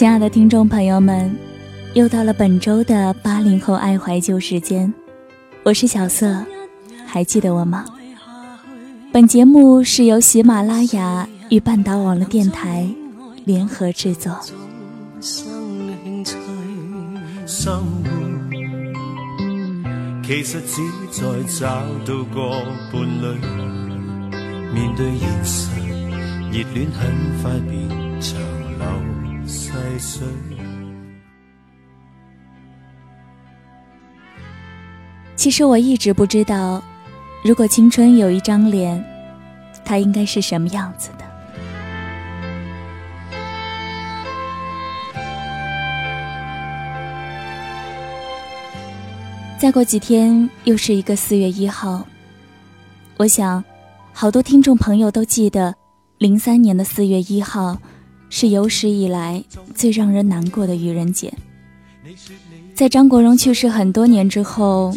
亲爱的听众朋友们，又到了本周的八零后爱怀旧时间，我是小色，还记得我吗？本节目是由喜马拉雅与半岛网络电台联合制作。其实只在找到个伴侣，面对现实，热恋很快变长其实我一直不知道，如果青春有一张脸，它应该是什么样子的。再过几天又是一个四月一号，我想，好多听众朋友都记得，零三年的四月一号是有史以来最让人难过的愚人节。在张国荣去世很多年之后，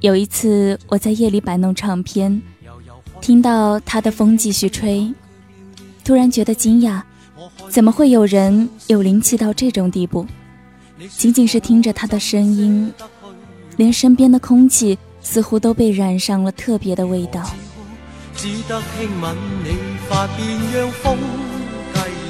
有一次我在夜里摆弄唱片，听到他的《风继续吹》，突然觉得惊讶，怎么会有人有灵气到这种地步？仅仅是听着他的声音。连身边的空气似乎都被染上了特别的味道。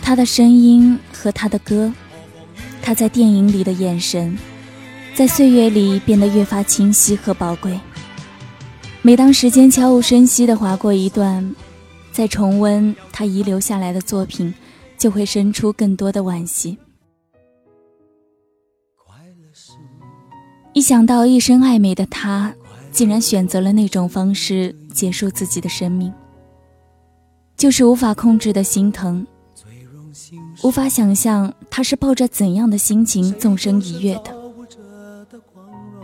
他的声音和他的歌，他在电影里的眼神，在岁月里变得越发清晰和宝贵。每当时间悄无声息地划过一段，再重温他遗留下来的作品，就会生出更多的惋惜。一想到一生爱美的他，竟然选择了那种方式结束自己的生命，就是无法控制的心疼。无法想象他是抱着怎样的心情纵身一跃的，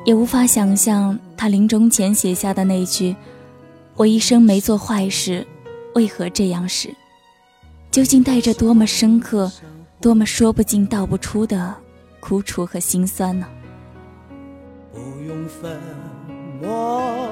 也无法想象他临终前写下的那句“我一生没做坏事，为何这样时”，究竟带着多么深刻、多么说不尽道不出的苦楚和心酸呢？不用粉墨，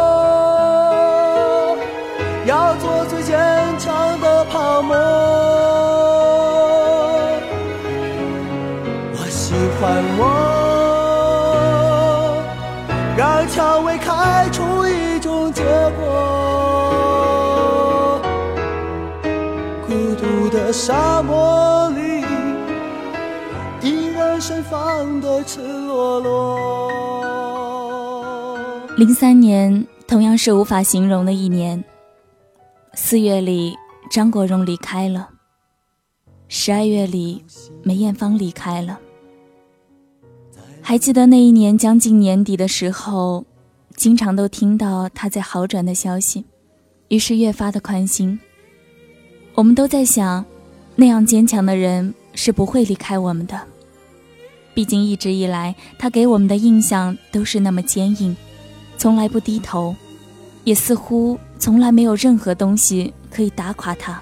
沙漠里，依然盛放的赤裸裸。零三年同样是无法形容的一年。四月里，张国荣离开了；十二月里，梅艳芳离开了。还记得那一年将近年底的时候，经常都听到他在好转的消息，于是越发的宽心。我们都在想，那样坚强的人是不会离开我们的。毕竟一直以来，他给我们的印象都是那么坚硬，从来不低头，也似乎从来没有任何东西可以打垮他。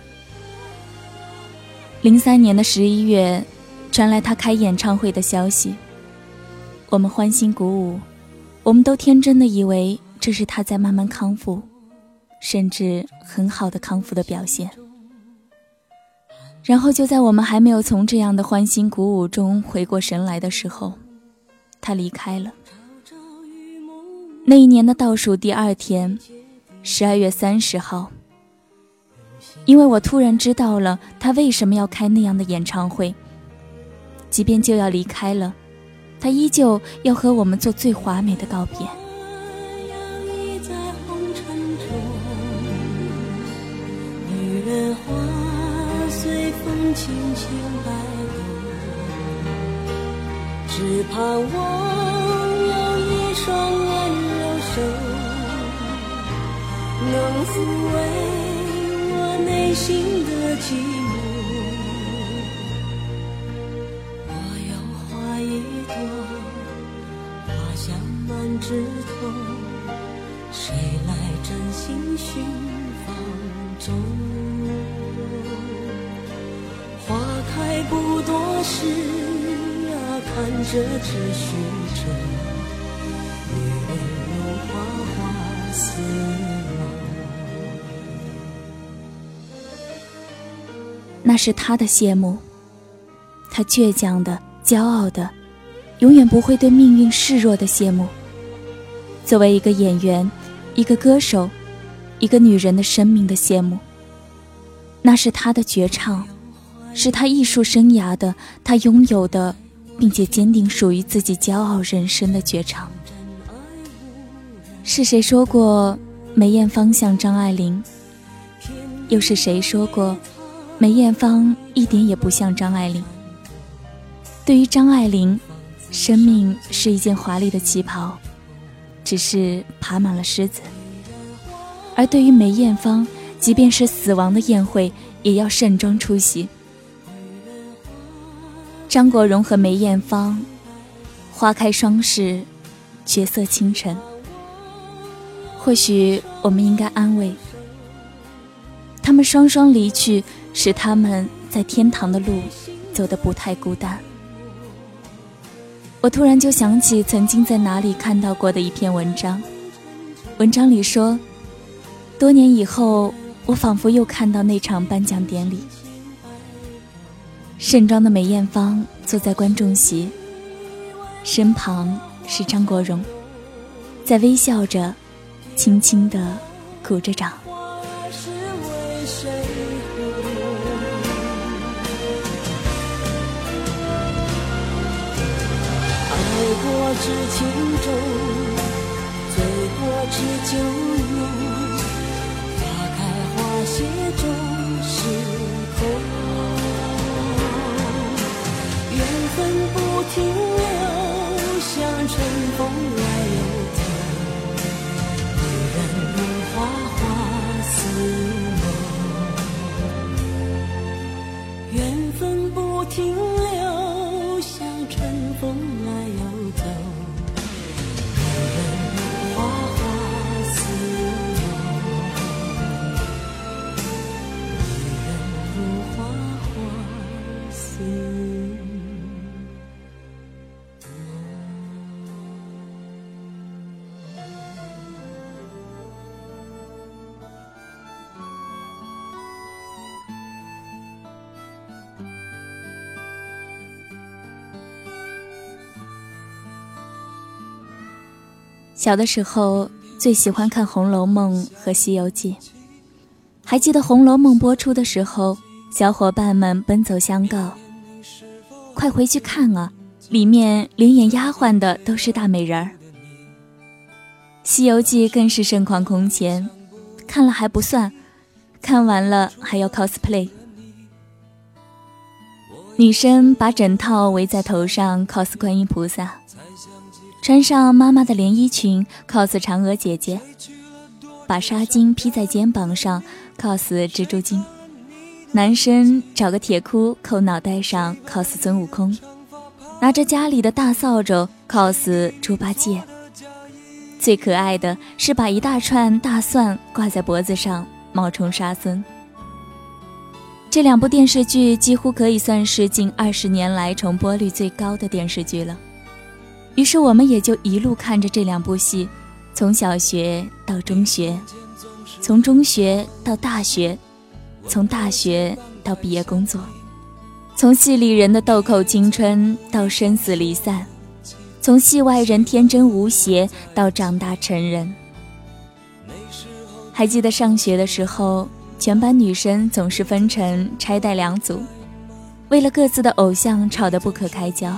零三年的十一月，传来他开演唱会的消息。我们欢欣鼓舞，我们都天真的以为这是他在慢慢康复，甚至很好的康复的表现。然后就在我们还没有从这样的欢欣鼓舞中回过神来的时候，他离开了。那一年的倒数第二天，十二月三十号，因为我突然知道了他为什么要开那样的演唱会，即便就要离开了。他依旧要和我们做最华美的告别。轻轻摆动，只盼望有一双温柔手，能抚慰我内心的寂寞。我有花一朵，花香满枝头，谁来真心寻芳踪？不多时啊，看着只虚着，那是他的谢幕，他倔强的、骄傲的，永远不会对命运示弱的谢幕。作为一个演员，一个歌手，一个女人的生命的谢幕，那是他的绝唱。是他艺术生涯的，他拥有的，并且坚定属于自己骄傲人生的绝唱。是谁说过梅艳芳像张爱玲？又是谁说过梅艳芳一点也不像张爱玲？对于张爱玲，生命是一件华丽的旗袍，只是爬满了虱子；而对于梅艳芳，即便是死亡的宴会，也要盛装出席。张国荣和梅艳芳，花开双世，绝色倾城。或许我们应该安慰，他们双双离去，使他们在天堂的路走得不太孤单。我突然就想起曾经在哪里看到过的一篇文章，文章里说，多年以后，我仿佛又看到那场颁奖典礼。盛装的梅艳芳坐在观众席，身旁是张国荣，在微笑着，轻轻地鼓着掌。爱过知情重，醉过知酒浓，花开花谢终不停留，像春风小的时候最喜欢看《红楼梦》和《西游记》，还记得《红楼梦》播出的时候，小伙伴们奔走相告：“快回去看啊！里面连演丫鬟的都是大美人儿。”《西游记》更是盛况空前，看了还不算，看完了还要 cosplay。女生把枕套围在头上 cos 观音菩萨。穿上妈妈的连衣裙，cos 嫦娥姐姐；把纱巾披在肩膀上，cos 蜘蛛精。男生找个铁箍扣脑袋上，cos 孙悟空；拿着家里的大扫帚，cos 猪八戒。最可爱的是把一大串大蒜挂在脖子上，冒充沙僧。这两部电视剧几乎可以算是近二十年来重播率最高的电视剧了。于是我们也就一路看着这两部戏，从小学到中学，从中学到大学，从大学到毕业工作，从戏里人的豆蔻青春到生死离散，从戏外人天真无邪到长大成人。还记得上学的时候，全班女生总是分成拆带两组，为了各自的偶像吵得不可开交。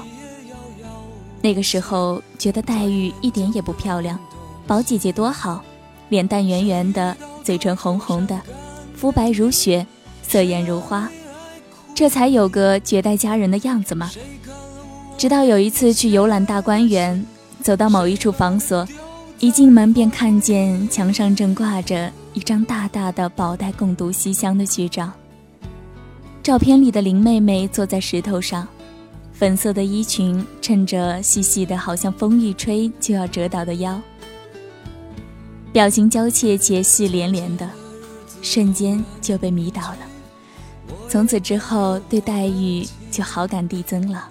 那个时候觉得黛玉一点也不漂亮，宝姐姐多好，脸蛋圆圆的，嘴唇红红的，肤白如雪，色艳如花，这才有个绝代佳人的样子嘛。直到有一次去游览大观园，走到某一处房所，一进门便看见墙上正挂着一张大大的“宝黛共度西厢”的剧照。照片里的林妹妹坐在石头上，粉色的衣裙衬着细细的，好像风一吹就要折倒的腰，表情娇怯且戏连连的，瞬间就被迷倒了。从此之后，对黛玉就好感递增了。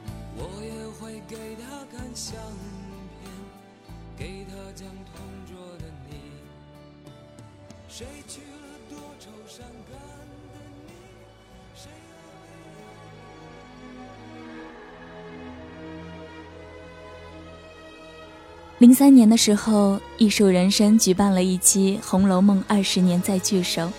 零三年的时候，艺术人生举办了一期《红楼梦》二十年再聚首，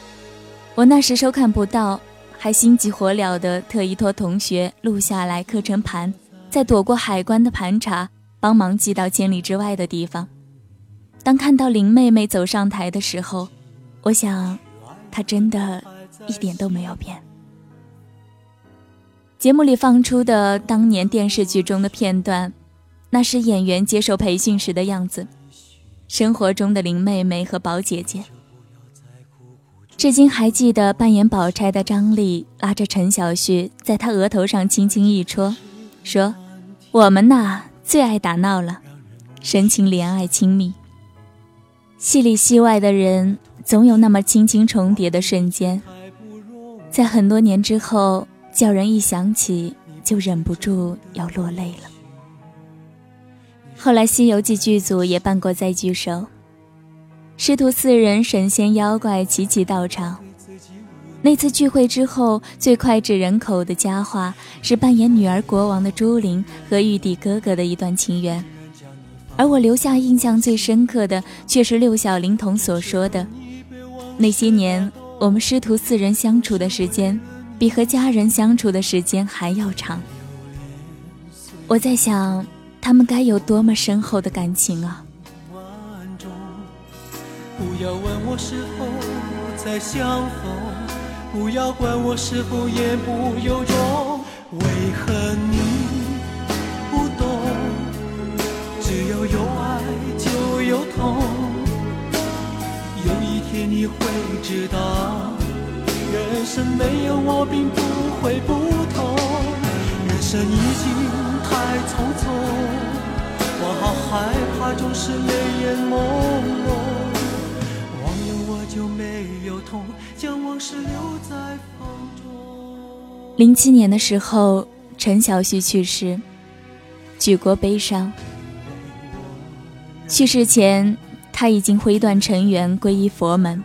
我那时收看不到，还心急火燎的特意托同学录下来课程盘，再躲过海关的盘查，帮忙寄到千里之外的地方。当看到林妹妹走上台的时候，我想，她真的一点都没有变。节目里放出的当年电视剧中的片段。那是演员接受培训时的样子，生活中的林妹妹和宝姐姐。至今还记得扮演宝钗的张丽拉着陈小旭，在她额头上轻轻一戳，说：“我们呐最爱打闹了，神情怜爱亲密。戏里戏外的人，总有那么轻轻重叠的瞬间，在很多年之后，叫人一想起就忍不住要落泪了。”后来，《西游记》剧组也办过再聚首，师徒四人神仙妖怪齐齐到场。那次聚会之后，最脍炙人口的佳话是扮演女儿国王的朱琳和玉帝哥哥的一段情缘，而我留下印象最深刻的却是六小龄童所说的：“那些年，我们师徒四人相处的时间，比和家人相处的时间还要长。”我在想。他们该有多么深厚的感情啊！不要问我是否再相逢，不要管我是否言不由衷。为何你不懂？只要有爱就有痛。有一天你会知道，人生没有我并不会不同。人生已经。太匆匆，我好害怕，总是泪眼朦胧。忘了我就没有痛，将往事留在风中。零七年的时候，陈小旭去世，举国悲伤。去世前，他已经挥断尘缘，皈依佛门。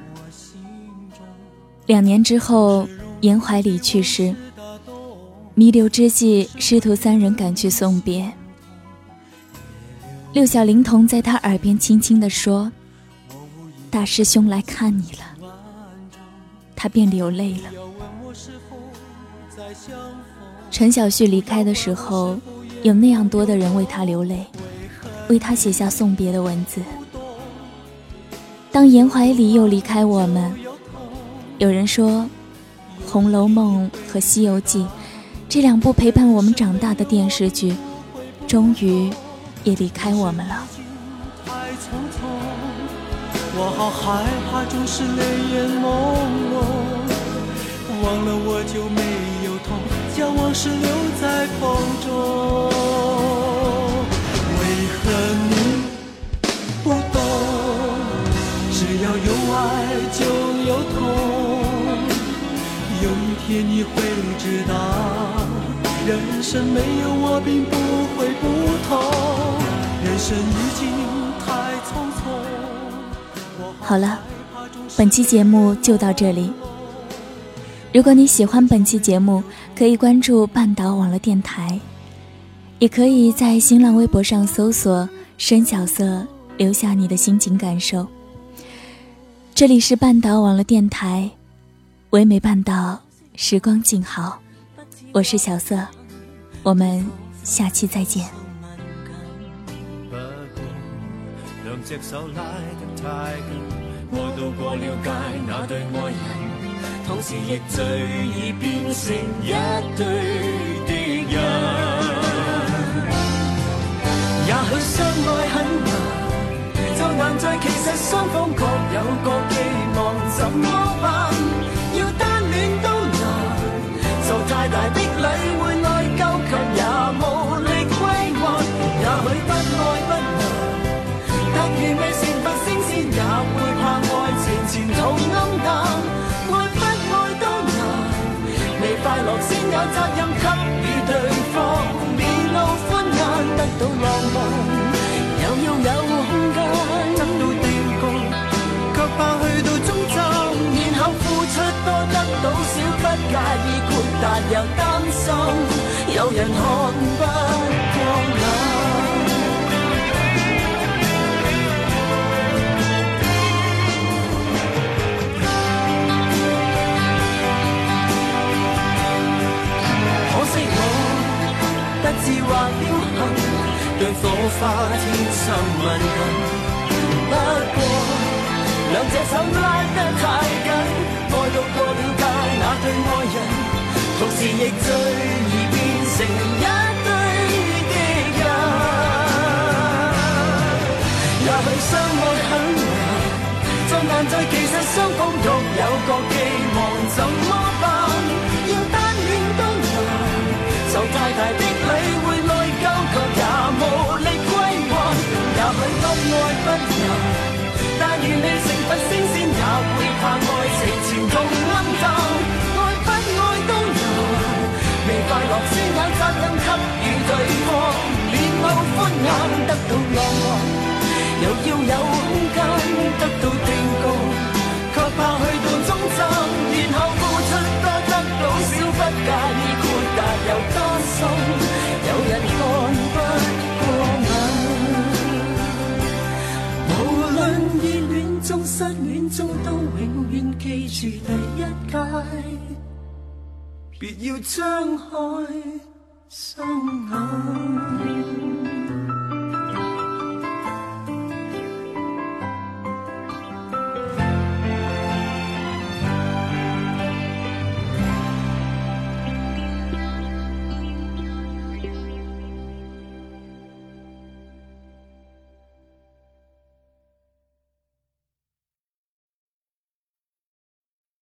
两年之后，严怀礼去世。弥留之际，师徒三人赶去送别。六小龄童在他耳边轻轻地说：“大师兄来看你了。”他便流泪了。陈小旭离开的时候，有那样多的人为他流泪，为他写下送别的文字。当严怀礼又离开我们，有人说，《红楼梦》和《西游记》。这两部陪伴我们长大的电视剧，终于也离开我们了。太匆匆我好害怕，总是泪眼朦胧，忘了我就没有痛，将往事留在风中。为何你不懂？只要有爱就有痛，有一天你会知道。人生没有我并不会不同。人生已经太匆匆好了本期节目就到这里。如果你喜欢本期节目可以关注半岛网络电台也可以在新浪微博上搜索深小色留下你的心情感受。这里是半岛网络电台唯美半岛时光静好我是小色我们下期再见不过两只手拉得太近我渡过了界那对爱人同时亦最易变成一对敌人。也许相爱很难，就难在其实双方各有各寄望，怎么办？要单恋都难，做太大的礼会内疚，却也无力归还。也许不爱不能，但如未成佛升仙，也会怕爱情前途暗淡。快乐先有责任给予对方，面露欢颜，得到浪漫，又要有空间，得到定局，却怕去到终站，然后付出多得到少，不介意豁达又担心，有人看不过眼。是或侥幸，对火花天生敏感。不过，两隻手拉得太緊，愛到過了界那對愛人，同時亦最成一對敵人。也許相愛很難，就難在其實雙方各有各寄望，怎麼辦？要單戀都難，受太大的。不能，到浪漫，又要有空间，得到定局，却怕去到终站，然后付出多得到少，不介意豁达又担心，有人看不。中失恋中都永远记住第一届，别要张开双眼。